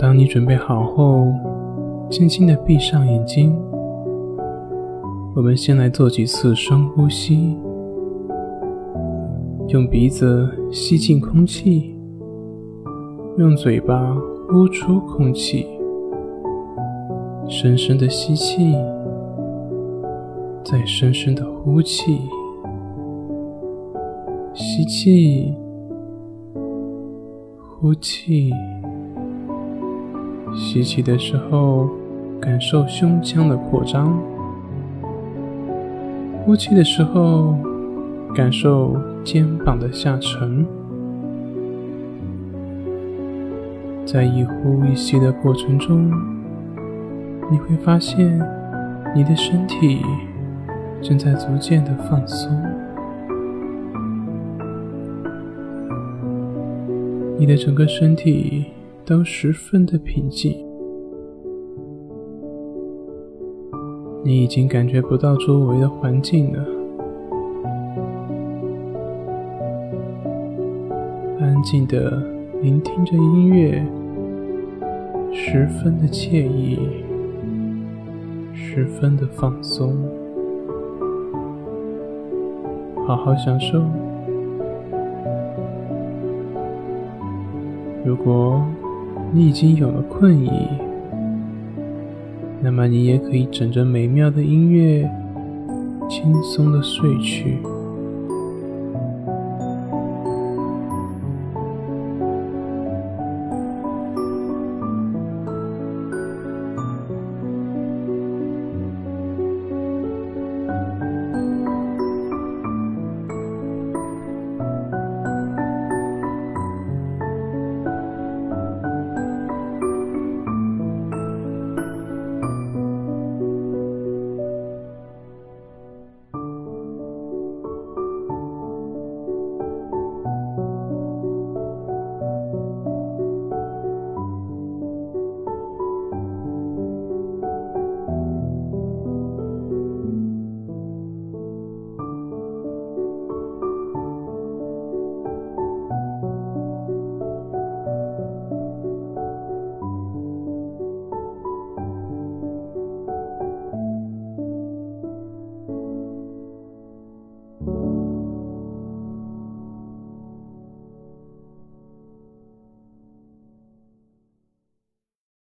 当你准备好后，轻轻的闭上眼睛。我们先来做几次深呼吸，用鼻子吸进空气，用嘴巴呼出空气。深深的吸气，再深深的呼气。吸气，呼气。吸气的时候，感受胸腔的扩张。呼气的时候，感受肩膀的下沉。在一呼一吸的过程中，你会发现你的身体正在逐渐的放松，你的整个身体都十分的平静。你已经感觉不到周围的环境了，安静的聆听着音乐，十分的惬意，十分的放松，好好享受。如果你已经有了困意，那么你也可以枕着美妙的音乐，轻松的睡去。